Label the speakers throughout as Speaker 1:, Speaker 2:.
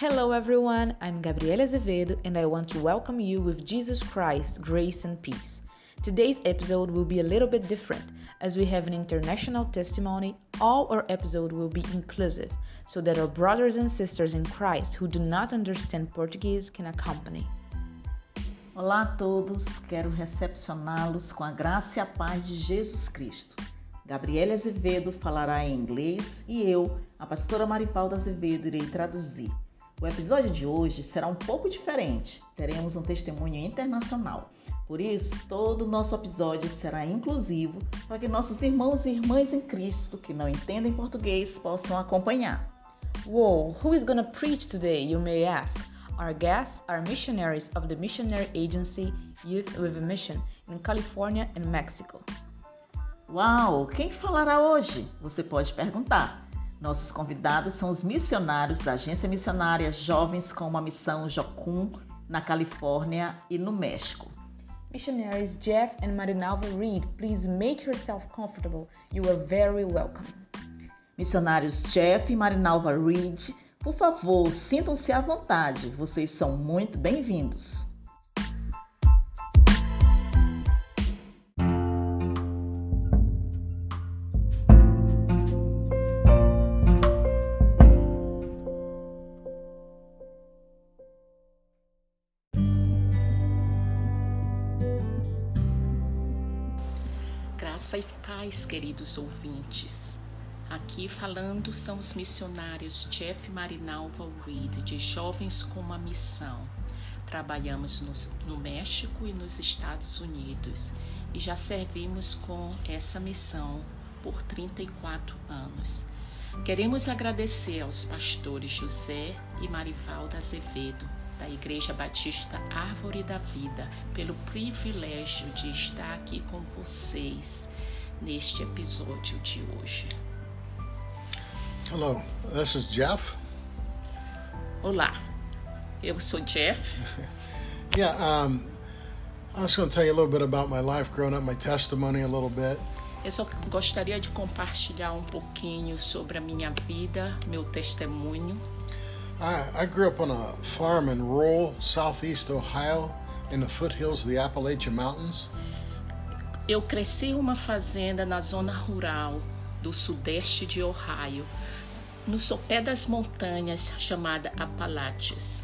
Speaker 1: Hello everyone, I'm Gabriela Azevedo and I want to welcome you with Jesus Christ, grace and peace. Today's episode will be a little bit different as we have an international testimony. All our episode will be inclusive so that our brothers and sisters in Christ who do not understand Portuguese can accompany.
Speaker 2: Olá a todos, quero recepcioná-los com a graça e a paz de Jesus Cristo. Gabriela Azevedo falará em inglês e eu, a pastora Maripalda Azevedo, irei traduzir. O episódio de hoje será um pouco diferente. Teremos um testemunho internacional. Por isso, todo o nosso episódio será inclusivo para que nossos irmãos e irmãs em Cristo que não entendem português possam acompanhar.
Speaker 1: Whoa, who is gonna preach today, you may ask? Our guests are missionaries of the missionary agency Youth with a Mission in California and Mexico.
Speaker 2: Uau, quem falará hoje? Você pode perguntar. Nossos convidados são os missionários da Agência Missionária Jovens com uma Missão Jocum, na Califórnia e no México.
Speaker 1: Missionaries Jeff and Marinalva Reed, please make yourself comfortable. You are very welcome.
Speaker 2: Missionários Jeff e Marinalva Reed, por favor, sintam-se à vontade. Vocês são muito bem-vindos.
Speaker 3: Graça e paz, queridos ouvintes. Aqui falando são os missionários Jeff Marinalva Reed, de Jovens com uma Missão. Trabalhamos no, no México e nos Estados Unidos e já servimos com essa missão por 34 anos. Queremos agradecer aos pastores José e Marivalda Azevedo da Igreja Batista Árvore da Vida pelo privilégio de estar aqui com vocês neste episódio de hoje.
Speaker 4: Hello, this is Jeff.
Speaker 3: Olá, eu sou Jeff.
Speaker 4: Yeah, um, I was going to tell you a little bit about my life growing up, my testimony a little bit.
Speaker 3: Eu só gostaria de compartilhar um pouquinho sobre a minha vida, meu testemunho.
Speaker 4: I, I grew up on a farm in rural southeast Ohio in the foothills of the Appalachian Mountains.
Speaker 3: Eu cresci em uma fazenda na zona rural do sudeste de Ohio, no sopé das montanhas chamada Apalaches.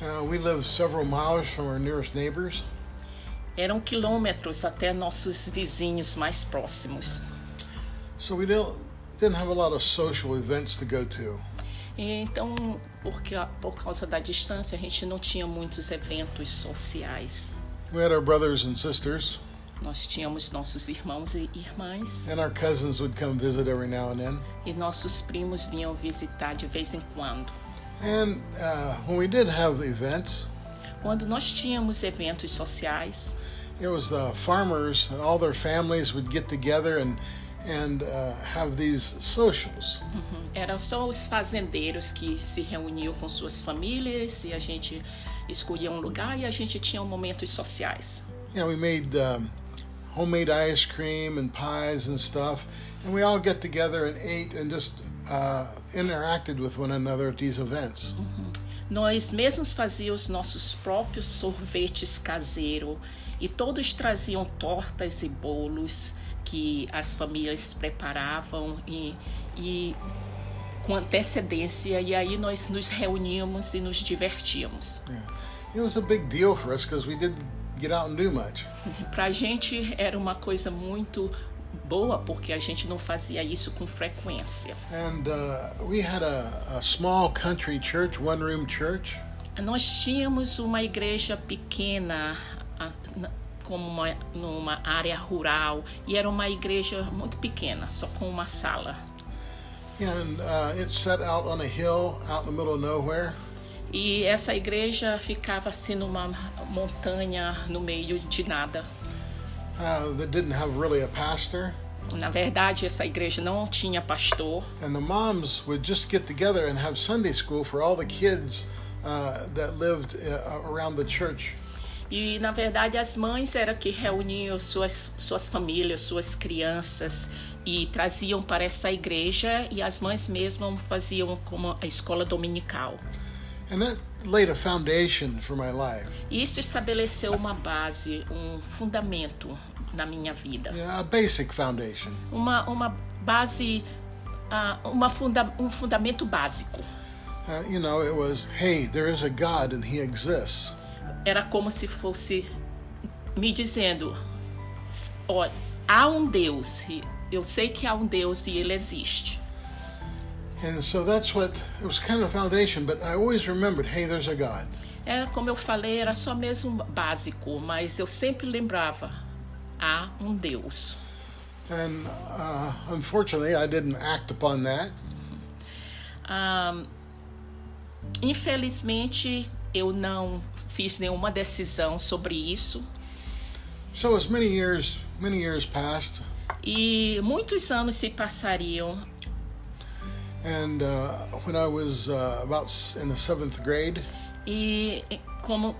Speaker 4: Uh, we lived several miles from our nearest neighbors.
Speaker 3: Eram quilômetros até nossos vizinhos mais próximos.
Speaker 4: So we didn't have a lot of social events to go to.
Speaker 3: E Então, porque, por causa da distância, a gente não tinha muitos eventos sociais.
Speaker 4: We had our brothers and sisters,
Speaker 3: Nós tínhamos nossos irmãos e irmãs
Speaker 4: and our cousins would come visit every now and then.
Speaker 3: e nossos primos vinham visitar de vez em quando.
Speaker 4: And uh, when we did have events,
Speaker 3: Quando nós tínhamos eventos sociais,
Speaker 4: it was the farmers, all their families would get together and and uh, have these socials.
Speaker 3: uhum, eram só os fazendeiros que se reuniam com suas famílias e a gente escolhia um lugar e a gente tinha momentos sociais.
Speaker 4: Yeah, we made um, homemade ice cream and pies and stuff, and we all get together and ate and just uh, interacted with one another at these events.
Speaker 3: Nós mesmos fazíamos nossos próprios sorvetes caseiros e todos traziam tortas e bolos que as famílias preparavam e, e com antecedência e aí nós nos reuníamos e nos divertíamos.
Speaker 4: Was a big deal for us because we didn't get out and do much.
Speaker 3: Pra gente era uma coisa muito boa porque a gente não fazia isso com frequência.
Speaker 4: And uh, we had a, a small country church, one room church,
Speaker 3: Nós tínhamos uma igreja pequena, como uma, numa área rural, e era uma igreja muito pequena, só com uma sala.
Speaker 4: And uh, it's set out on a hill out in the middle of nowhere.
Speaker 3: E essa igreja ficava assim numa montanha no meio de nada.
Speaker 4: Uh, that didn't have really a pastor,
Speaker 3: Na verdade, essa igreja não tinha pastor.
Speaker 4: and the moms would just get together and have Sunday school for all the kids uh, that lived uh, around the church.
Speaker 3: E na verdade as mães eram que reuniam suas, suas famílias, suas crianças e traziam para essa igreja e as mães mesmo faziam como a escola dominical.
Speaker 4: And that laid a foundation for my life.
Speaker 3: Isso estabeleceu uma base, um fundamento na minha vida.
Speaker 4: Yeah, a basic foundation.
Speaker 3: Uma, uma base, ah, uma funda, um fundamento básico.
Speaker 4: Uh, you know, it was, hey, there is a God and He exists.
Speaker 3: Era como se fosse me dizendo: ó, há um Deus, e eu sei que há um Deus e ele existe.
Speaker 4: And so that's what, it was kind of foundation, but I always remembered, hey, there's a God.
Speaker 3: É, como eu falei, era só mesmo básico, mas eu sempre lembrava: há um Deus.
Speaker 4: And uh, unfortunately, I didn't act upon that.
Speaker 3: Ah, infelizmente, eu não fiz nenhuma decisão sobre isso.
Speaker 4: So as many years, many years passed,
Speaker 3: E muitos anos se passariam.
Speaker 4: and uh, when I was uh, about in the seventh grade,
Speaker 3: E como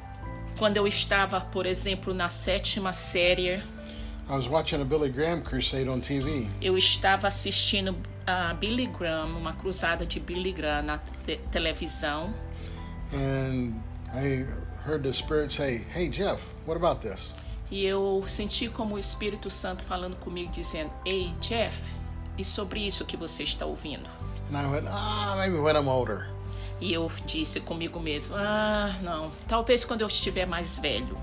Speaker 3: quando eu estava, por exemplo, na sétima série,
Speaker 4: I was watching a Billy Graham crusade on TV.
Speaker 3: eu estava assistindo a Billy Graham, uma cruzada de Billy Graham na te- televisão.
Speaker 4: And I heard the Spirit say, Hey, Jeff, what about this?
Speaker 3: E eu senti como o Espírito Santo falando comigo, dizendo: Ei, Jeff, e sobre isso que você está ouvindo?
Speaker 4: And I went, Ah, maybe when I'm older.
Speaker 3: E eu disse comigo mesmo: Ah, não, talvez quando eu estiver mais velho.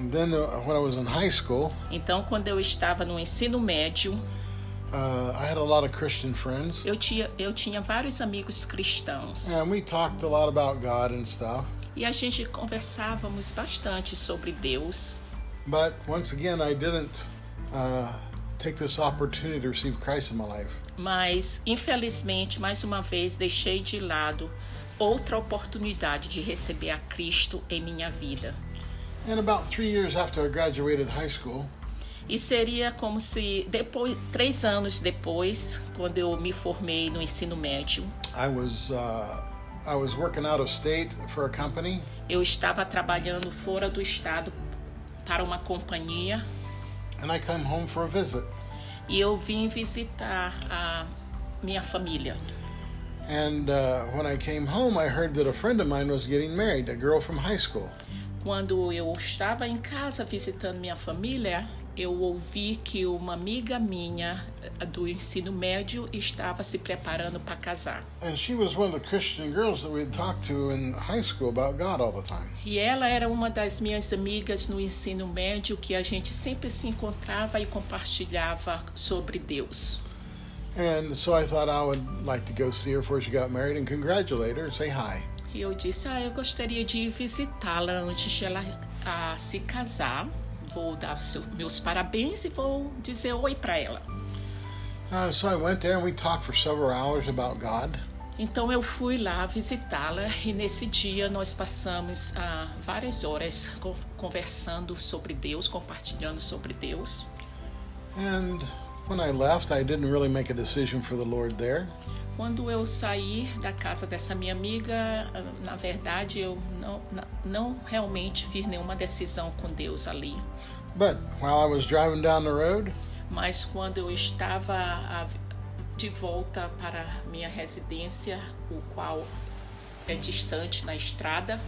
Speaker 4: And then uh, when I was in high school,
Speaker 3: Então, quando eu estava no ensino médio,
Speaker 4: uh, I had a lot of Christian friends.
Speaker 3: eu tinha, eu tinha vários amigos cristãos.
Speaker 4: And we talked a lot about God and stuff.
Speaker 3: E a gente conversávamos bastante sobre Deus.
Speaker 4: But once again, I didn't uh, take this opportunity to receive Christ in my life.
Speaker 3: Mas, infelizmente, mais uma vez, deixei de lado outra oportunidade de receber a Cristo em minha vida.
Speaker 4: And about three years after I graduated high school,
Speaker 3: E seria como se, depois, três anos depois, quando eu me formei no ensino médio,
Speaker 4: I was uh, I was working out of state for a company,
Speaker 3: eu estava trabalhando fora do estado para uma companhia
Speaker 4: and I come home for a visit.
Speaker 3: e eu vim visitar a minha família.
Speaker 4: And uh, when I came home, I heard that a friend of mine was getting married, a girl from high school.
Speaker 3: Quando eu estava em casa visitando minha família, eu ouvi que uma amiga minha eh, do ensino médio estava se preparando para casar.
Speaker 4: And she was one of the Christian girls that we had talked to in high school about God all the time.
Speaker 3: E ela era uma das minhas amigas no ensino médio que a gente sempre se encontrava e compartilhava sobre Deus.
Speaker 4: And so I thought I would like to go see her before she got married and congratulate her and say hi.
Speaker 3: E eu disse: Ah, eu gostaria de visitá-la antes de ela ah, se casar. Vou dar meus parabéns e vou dizer oi para ela.
Speaker 4: Uh, so I went there and we talked for several hours about God.
Speaker 3: Então eu fui lá visitá-la e nesse dia nós passamos ah, várias horas co- conversando sobre Deus, compartilhando sobre Deus.
Speaker 4: And when I left, I didn't really make a decision for the Lord there.
Speaker 3: Quando eu saí da casa dessa minha amiga, ah, na verdade eu não, não realmente fiz nenhuma decisão com Deus ali.
Speaker 4: But while I was driving down the road,
Speaker 3: Mas quando eu estava de volta para minha residência, o qual é distante na estrada,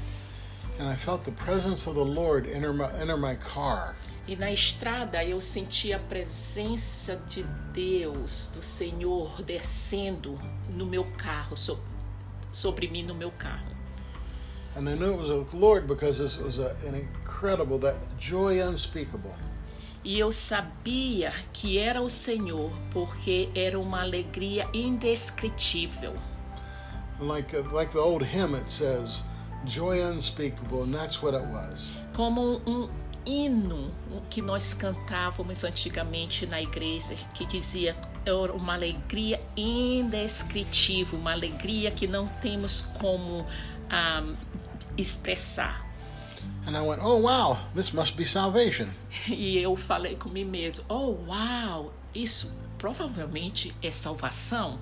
Speaker 4: and I felt the presence of the Lord enter my, enter my car.
Speaker 3: E na estrada eu senti a presença de Deus, do Senhor, descendo no meu carro, so- sobre mim no meu carro.
Speaker 4: And I knew it was the Lord because this was a, an incredible, that joy unspeakable.
Speaker 3: E eu sabia que era o Senhor, porque era uma alegria indescritível.
Speaker 4: Like, uh, like the old hymn, it says, joy unspeakable, and that's what it was.
Speaker 3: Como um hino que nós cantávamos antigamente na igreja, que dizia era uma alegria indescritível, uma alegria que não temos como ah, expressar.
Speaker 4: And I went, oh wow, this must be salvation.
Speaker 3: E eu falei comigo mesmo: Oh, uau, isso provavelmente é salvação.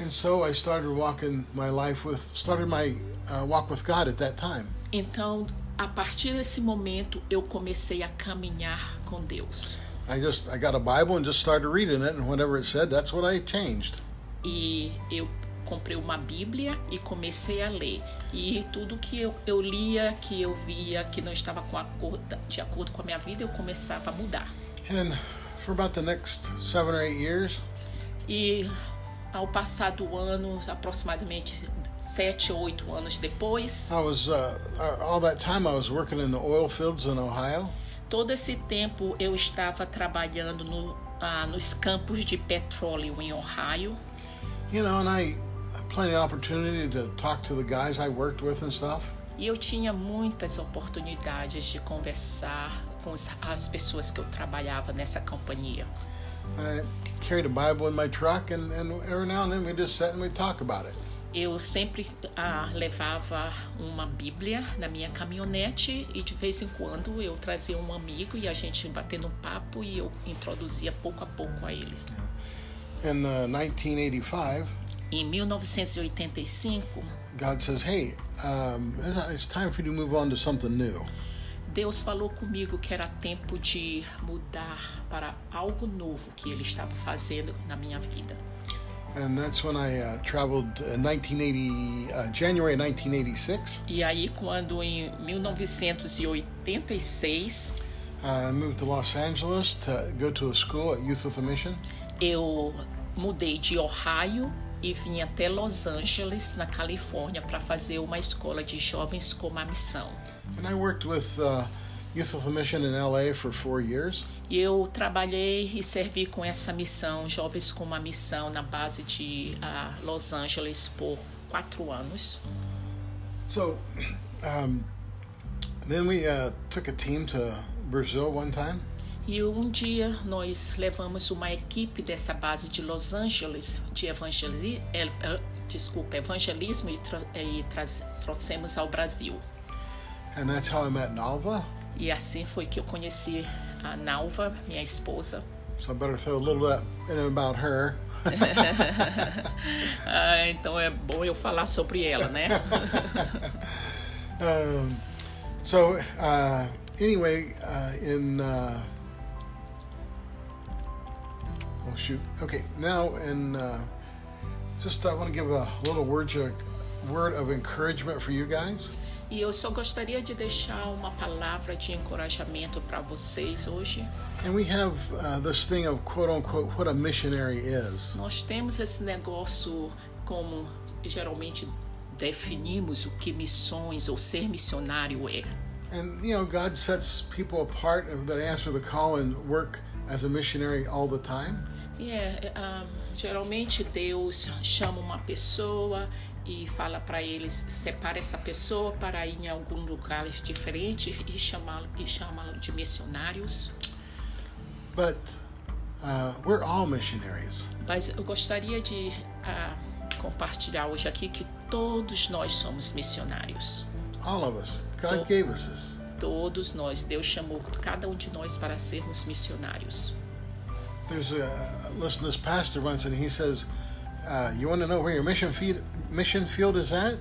Speaker 4: And so I started walking my life with, started my uh, walk with God at that time.
Speaker 3: Então, a partir desse momento, eu comecei a caminhar com Deus.
Speaker 4: I just, I got a Bible and just started reading it, and whatever it said, that's what I changed.
Speaker 3: E eu comprei uma Bíblia e comecei a ler. E tudo que eu, eu lia, que eu via que não estava com acordo, de acordo com a minha vida, eu começava a mudar.
Speaker 4: And for about the next seven or eight years,
Speaker 3: E ao passar do ano, aproximadamente sete oito anos depois,
Speaker 4: I was uh, uh, all that time I was working in the oil fields in Ohio,
Speaker 3: todo esse tempo eu estava trabalhando no, ah, nos campos de petróleo em Ohio.
Speaker 4: you know, and I plenty of opportunity to talk to the guys I worked with and stuff.
Speaker 3: E eu tinha muitas oportunidades de conversar com as pessoas que eu trabalhava nessa companhia.
Speaker 4: I carried a Bible in my truck, and, and every now and then we just sat and we talk about it.
Speaker 3: Eu sempre ah, levava uma Bíblia na minha caminhonete e de vez em quando eu trazia um amigo e a gente batendo um papo e eu introduzia pouco a pouco a eles.
Speaker 4: In uh, 1985,
Speaker 3: Em 1985,
Speaker 4: God says, "Hey, um, it's- time for you to move on to something new."
Speaker 3: Deus falou comigo que era tempo de mudar para algo novo que Ele estava fazendo na minha vida.
Speaker 4: And that's when I uh, traveled in 1980, uh, January 1986.
Speaker 3: E aí, quando em 1986
Speaker 4: Uh, I moved to Los Angeles to go to a school at Youth with a Mission.
Speaker 3: eu mudei de Ohio e vim até Los Angeles, na Califórnia, para fazer uma escola de jovens com uma missão.
Speaker 4: And I worked with uh, Youth with a Mission in LA for four years.
Speaker 3: E eu trabalhei e servi com essa missão, Jovens com uma Missão, na base de ah, Los Angeles por quatro anos.
Speaker 4: So um, then we uh, took a team to Brazil one time.
Speaker 3: E um dia nós levamos uma equipe dessa base de Los Angeles de evangeli el- eh, desculpa, evangelismo e, tra e trouxemos ao Brasil.
Speaker 4: And that's how I met Nalva.
Speaker 3: E assim foi que eu conheci a Nalva, minha esposa.
Speaker 4: So I better throw a little bit about her.
Speaker 3: Ah, então é bom eu falar sobre ela, né?
Speaker 4: um, so uh, anyway, uh, in uh, oh shoot, okay, now in uh, just I want to give a little word word of encouragement for you guys.
Speaker 3: E eu só gostaria de deixar uma palavra de encorajamento para vocês hoje.
Speaker 4: And we have uh, this thing of quote unquote what a missionary is.
Speaker 3: Nós temos esse negócio como geralmente definimos o que missões ou ser missionário é.
Speaker 4: And you know, God sets people apart that answer the call and work as a missionary all the time.
Speaker 3: E é, ah, geralmente Deus chama uma pessoa e fala para eles separa essa pessoa para ir em algum lugar diferente e chamá-lo e chamá-lo de missionários.
Speaker 4: But uh, we're all missionaries.
Speaker 3: Mas eu gostaria de ah, compartilhar hoje aqui que todos nós somos missionários.
Speaker 4: All of us. God gave us this.
Speaker 3: Todos nós, Deus chamou cada um de nós para sermos missionários.
Speaker 4: There's a listen this pastor once, and he says, uh, "You want to know where your mission field mission field is at?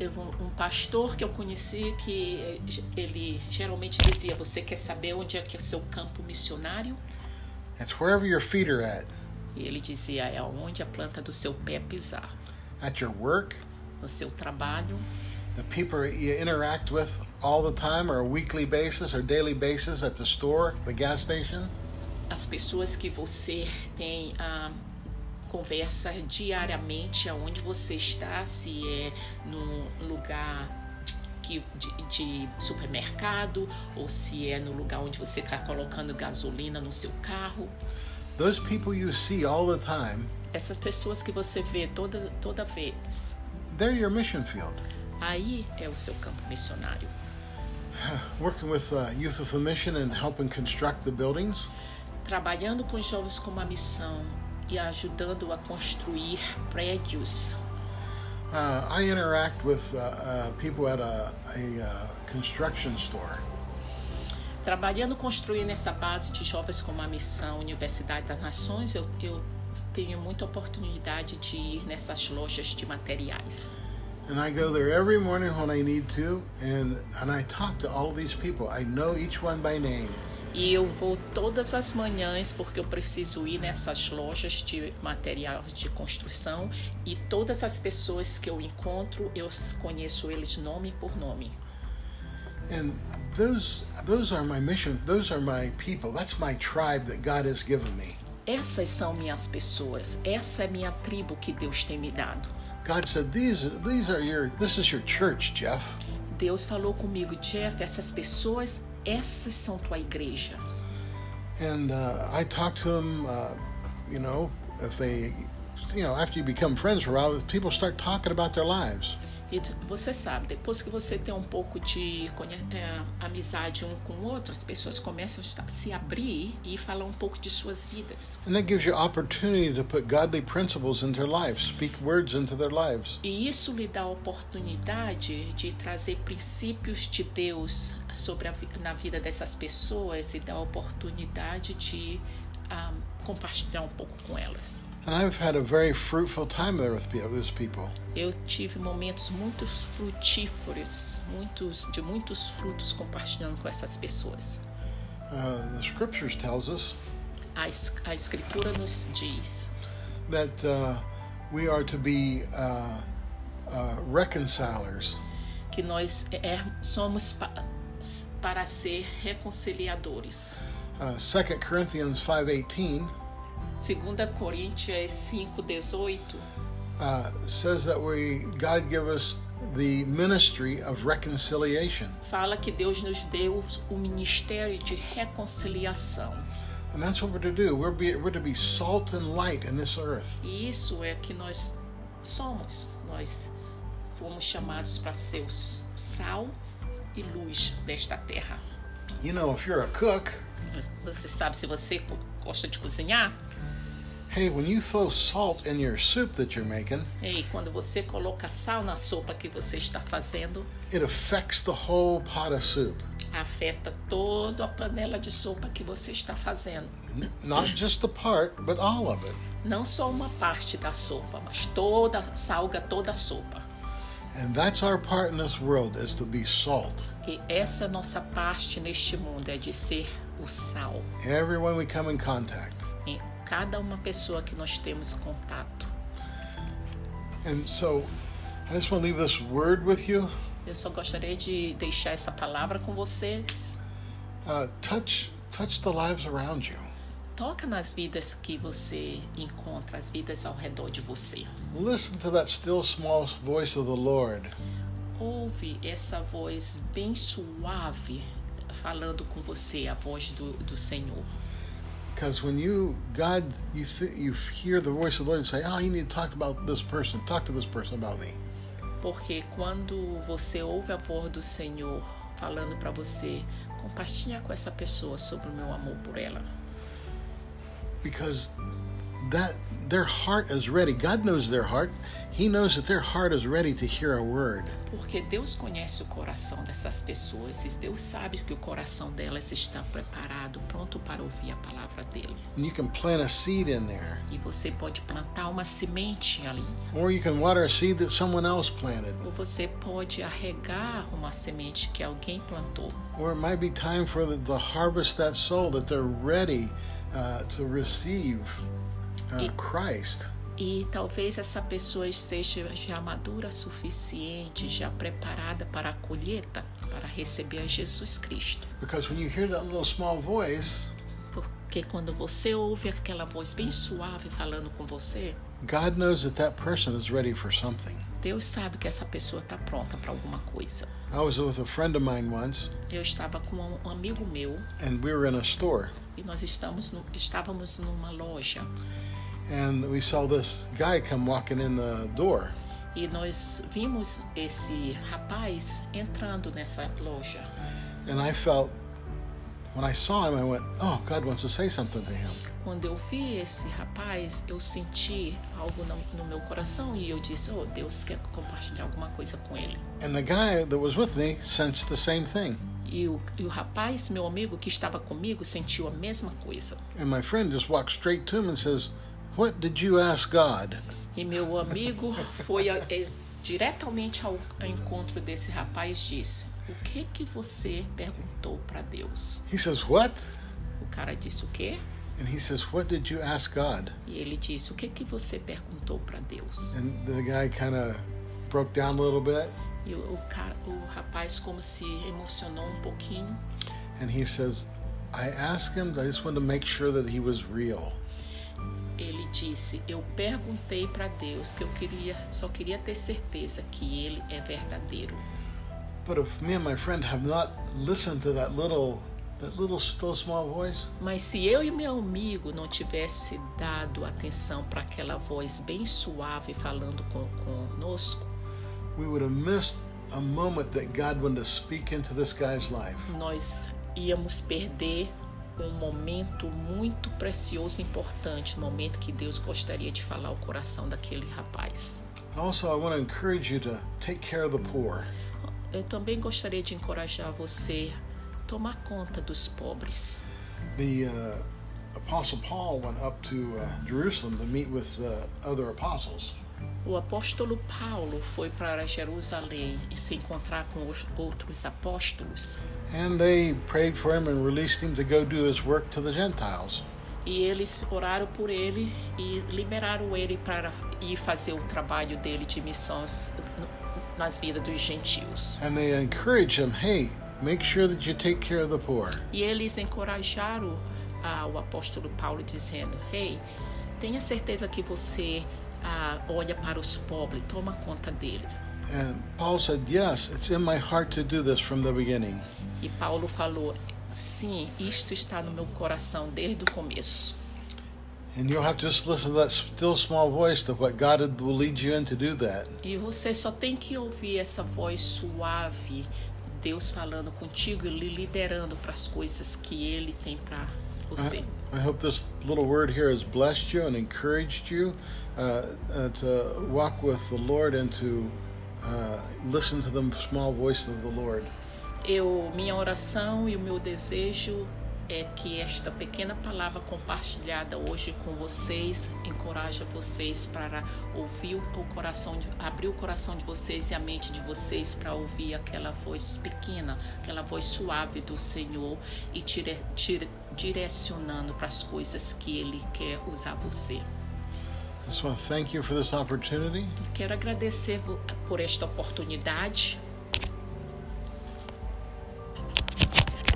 Speaker 3: Eu, um pastor que eu conheci que ele geralmente dizia: Você quer saber onde é que é o seu campo missionário?
Speaker 4: It's wherever your feet are at.
Speaker 3: E ele dizia: É onde a planta do seu pé pisar.
Speaker 4: At your work,
Speaker 3: No seu trabalho,
Speaker 4: the people you interact with all the time, or a weekly basis or daily basis at the store, the gas station.
Speaker 3: as pessoas que você tem a conversa diariamente aonde você está, se é num lugar que, de, de supermercado ou se é no lugar onde você está colocando gasolina no seu carro.
Speaker 4: Those people you see all the time,
Speaker 3: Essas pessoas que você vê toda, toda vez,
Speaker 4: they're your mission field.
Speaker 3: aí é o seu campo missionário.
Speaker 4: Working with uh, Youth with a Mission and helping construct the buildings.
Speaker 3: Trabalhando com jovens com uma missão e ajudando a construir prédios
Speaker 4: Uh, I interact with uh, uh, people at a, a uh, construction store.
Speaker 3: Trabalhando construir nessa base de jovens com uma missão, Universidade das Nações, eu, eu tenho muita oportunidade de ir nessas lojas de materiais.
Speaker 4: And I go there every morning when I need to, and, and I talk to all of these people. I know each one by name.
Speaker 3: E eu vou todas as manhãs porque eu preciso ir nessas lojas de material de construção e todas as pessoas que eu encontro, eu conheço eles nome por nome.
Speaker 4: And those those are my mission. Those are my people. That's my tribe that God has given me.
Speaker 3: Essas são minhas pessoas, essa é minha tribo que Deus tem me dado.
Speaker 4: God said, "These these are your this is your church, Jeff."
Speaker 3: Deus falou comigo, Jeff, essas pessoas, essas são tua igreja.
Speaker 4: And uh, I talk to them, uh, you know, if they, you know, after you become friends for a while, people start talking about their lives.
Speaker 3: E você sabe, depois que você tem um pouco de é, amizade um com o outro, as pessoas começam a se abrir e falar um pouco de suas vidas.
Speaker 4: Lives, speak words into their lives.
Speaker 3: E isso lhe dá a oportunidade de trazer princípios de Deus sobre a, na vida dessas pessoas e dá a oportunidade de ah, compartilhar um pouco com elas.
Speaker 4: And I've had a very fruitful time there with pe- those people.
Speaker 3: Eu tive momentos muito frutíferos, muitos de muitos frutos compartilhando com essas pessoas.
Speaker 4: Uh, the scriptures tells us
Speaker 3: A, a escritura nos diz
Speaker 4: that uh, we are to be uh, uh, reconcilers.
Speaker 3: que nós é- somos pa- para ser reconciliadores.
Speaker 4: Uh, 2 Corinthians 5:18
Speaker 3: Segunda Coríntios 5:18
Speaker 4: uh, says that we God give us the ministry of reconciliation,
Speaker 3: fala que Deus nos deu o ministério de reconciliação.
Speaker 4: and that's what we're to do. We're, be, we're to be salt and light in this earth.
Speaker 3: E isso é que nós somos. Nós fomos chamados para ser sal e luz desta terra.
Speaker 4: You know, if you're a cook,
Speaker 3: Você sabe se você gosta de cozinhar?
Speaker 4: Hey, when you throw salt in your soup that you're making,
Speaker 3: E quando você coloca sal na sopa que você está fazendo,
Speaker 4: it affects the whole pot of soup.
Speaker 3: afeta toda a panela de sopa que você está fazendo.
Speaker 4: Not just the part, but all of it.
Speaker 3: Não só uma parte da sopa, mas toda salga toda a sopa.
Speaker 4: And that's our part in this world is to be salt.
Speaker 3: E essa é nossa parte neste mundo é de ser o sal
Speaker 4: Everyone we come in contact.
Speaker 3: em cada uma pessoa que nós temos contato.
Speaker 4: And so I just want to leave this word with you.
Speaker 3: Eu só gostaria de deixar essa palavra com vocês.
Speaker 4: Uh, touch touch the lives around you.
Speaker 3: Toca nas vidas que você encontra, as vidas ao redor de você.
Speaker 4: Listen to that still small voice of the Lord.
Speaker 3: Ouve essa voz bem suave falando com você, a voz do, do Senhor.
Speaker 4: Because when you God you th- you hear the voice of the Lord and say, "Oh, you need to talk about this person. Talk to this person about me."
Speaker 3: Porque quando você ouve a voz do Senhor falando para você, compartilha com essa pessoa sobre o meu amor por ela.
Speaker 4: Because that their heart is ready. God knows their heart. He knows that their heart is ready to hear a word.
Speaker 3: Porque Deus conhece o coração dessas pessoas e Deus sabe que o coração delas está preparado, pronto para ouvir a palavra dele.
Speaker 4: And you can plant a seed in there.
Speaker 3: E você pode plantar uma semente ali,
Speaker 4: Or you can water a seed that someone else planted.
Speaker 3: ou você pode arregar uma semente que alguém plantou.
Speaker 4: Or it might be time for the, the harvest that soul that they're ready uh, to receive
Speaker 3: E-
Speaker 4: Christ.
Speaker 3: E talvez essa pessoa esteja já madura o suficiente, já preparada para a colheita, para receber a Jesus Cristo.
Speaker 4: Because when you hear that little small voice,
Speaker 3: Porque quando você ouve aquela voz bem suave falando com você,
Speaker 4: God knows that that person is ready for something.
Speaker 3: Deus sabe que essa pessoa está pronta para alguma coisa.
Speaker 4: I was with a friend of mine once,
Speaker 3: Eu estava com um amigo meu
Speaker 4: and we were in a store,
Speaker 3: e nós estamos no- estávamos numa loja
Speaker 4: and we saw this guy come walking in the door.
Speaker 3: e nós vimos esse rapaz entrando nessa loja.
Speaker 4: And I felt, when I saw him, I went, oh, God wants to say something to him.
Speaker 3: Quando eu vi esse rapaz, eu senti algo no, no meu coração e eu disse: Oh, Deus quer compartilhar alguma coisa com ele.
Speaker 4: And the guy that was with me sensed the same thing.
Speaker 3: E o, e o rapaz, meu amigo que estava comigo, sentiu a mesma coisa.
Speaker 4: And my friend just walked straight to him and says, What did you ask God?
Speaker 3: E meu amigo foi a- é, diretamente ao, ao encontro desse rapaz e disse: O que que você perguntou para Deus?
Speaker 4: He says, What?
Speaker 3: cara disse o quê?
Speaker 4: And he says, What did you ask God?
Speaker 3: E ele disse: O que que você perguntou para Deus?
Speaker 4: And the guy kind of broke down a little bit
Speaker 3: E o, o, cara, o rapaz como se emocionou um pouquinho
Speaker 4: and he says, I asked him, I just wanted to make sure that he was real.
Speaker 3: Ele disse: Eu perguntei para Deus que eu queria, só queria ter certeza que ele é verdadeiro.
Speaker 4: But if me and my friend have not listened to that little, that little still small voice,
Speaker 3: Mas se eu e meu amigo não tivesse dado atenção para aquela voz bem suave falando com, conosco,
Speaker 4: we would have missed a moment that God wanted to speak into this guy's life.
Speaker 3: nós íamos perder um momento muito precioso e importante, um momento que Deus gostaria de falar ao coração daquele rapaz.
Speaker 4: Also, I want to encourage you to take care of the poor.
Speaker 3: Eu também gostaria de encorajar você a tomar conta dos pobres.
Speaker 4: The uh, Apostle Paul went up to uh, Jerusalem to meet with uh, other apostles.
Speaker 3: O apóstolo Paulo foi para Jerusalém e se encontrar com os outros apóstolos.
Speaker 4: And they prayed for him and released him to go do his work to the Gentiles.
Speaker 3: E eles oraram por ele e liberaram ele para ir fazer o trabalho dele de missões nas vidas dos gentios.
Speaker 4: And they encouraged him, hey, make sure that you take care of the poor.
Speaker 3: E eles encorajaram ah, o apóstolo Paulo dizendo: Hey, tenha certeza que você ah, olha para os pobres, toma conta deles.
Speaker 4: And Paul said, yes, it's in my heart to do this from the beginning.
Speaker 3: E Paulo falou: Sim, isto está no meu coração desde o começo.
Speaker 4: And you'll have to just listen to that still small voice to what God will lead you in to do that.
Speaker 3: E você só tem que ouvir essa voz suave, Deus falando contigo e lhe liderando para as coisas que Ele tem para você.
Speaker 4: I, I hope this little word here has blessed you and encouraged you uh, uh, to walk with the Lord and to uh, listen to the small voice of the Lord.
Speaker 3: Eu, minha oração e o meu desejo é que esta pequena palavra compartilhada hoje com vocês encoraja vocês para ouvir o coração, abrir o coração de vocês e a mente de vocês para ouvir aquela voz pequena, aquela voz suave do Senhor e tire, direcionando para as coisas que Ele quer usar você.
Speaker 4: To thank you for this opportunity.
Speaker 3: Quero agradecer por esta oportunidade.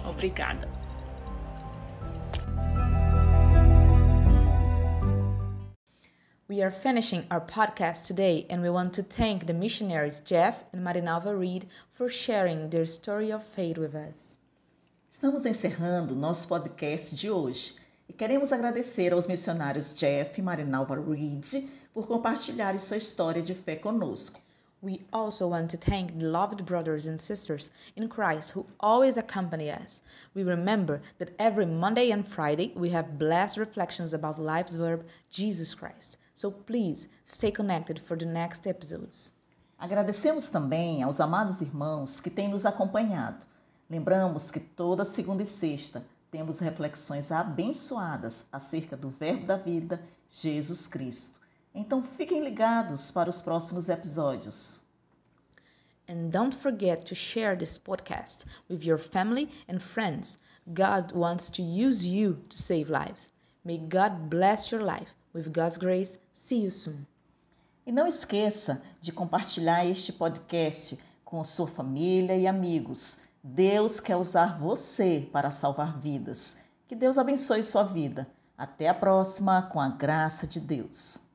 Speaker 3: Obrigada.
Speaker 1: We are finishing our podcast today, and we want to thank the missionaries Jeff and Marinalva Reed for sharing their story of faith with us.
Speaker 2: Estamos encerrando nosso podcast de hoje e queremos agradecer aos missionários Jeff e Marinalva Reed por compartilharem sua história de fé conosco.
Speaker 1: We also want to thank the loved brothers and sisters in Christ who always accompany us. We remember that every Monday and Friday we have blessed reflections about life's verb, Jesus Christ. So please stay connected for the next episodes.
Speaker 2: Agradecemos também aos amados irmãos que têm nos acompanhado. Lembramos que toda segunda e sexta temos reflexões abençoadas acerca do Verbo da vida, Jesus Cristo. Então fiquem ligados para os próximos episódios.
Speaker 1: And don't forget to share this podcast with your family and friends. God wants to use you to save lives. May God bless your life. With God's grace, see you soon.
Speaker 2: E não esqueça de compartilhar este podcast com sua família e amigos. Deus quer usar você para salvar vidas. Que Deus abençoe sua vida. Até a próxima, com a graça de Deus.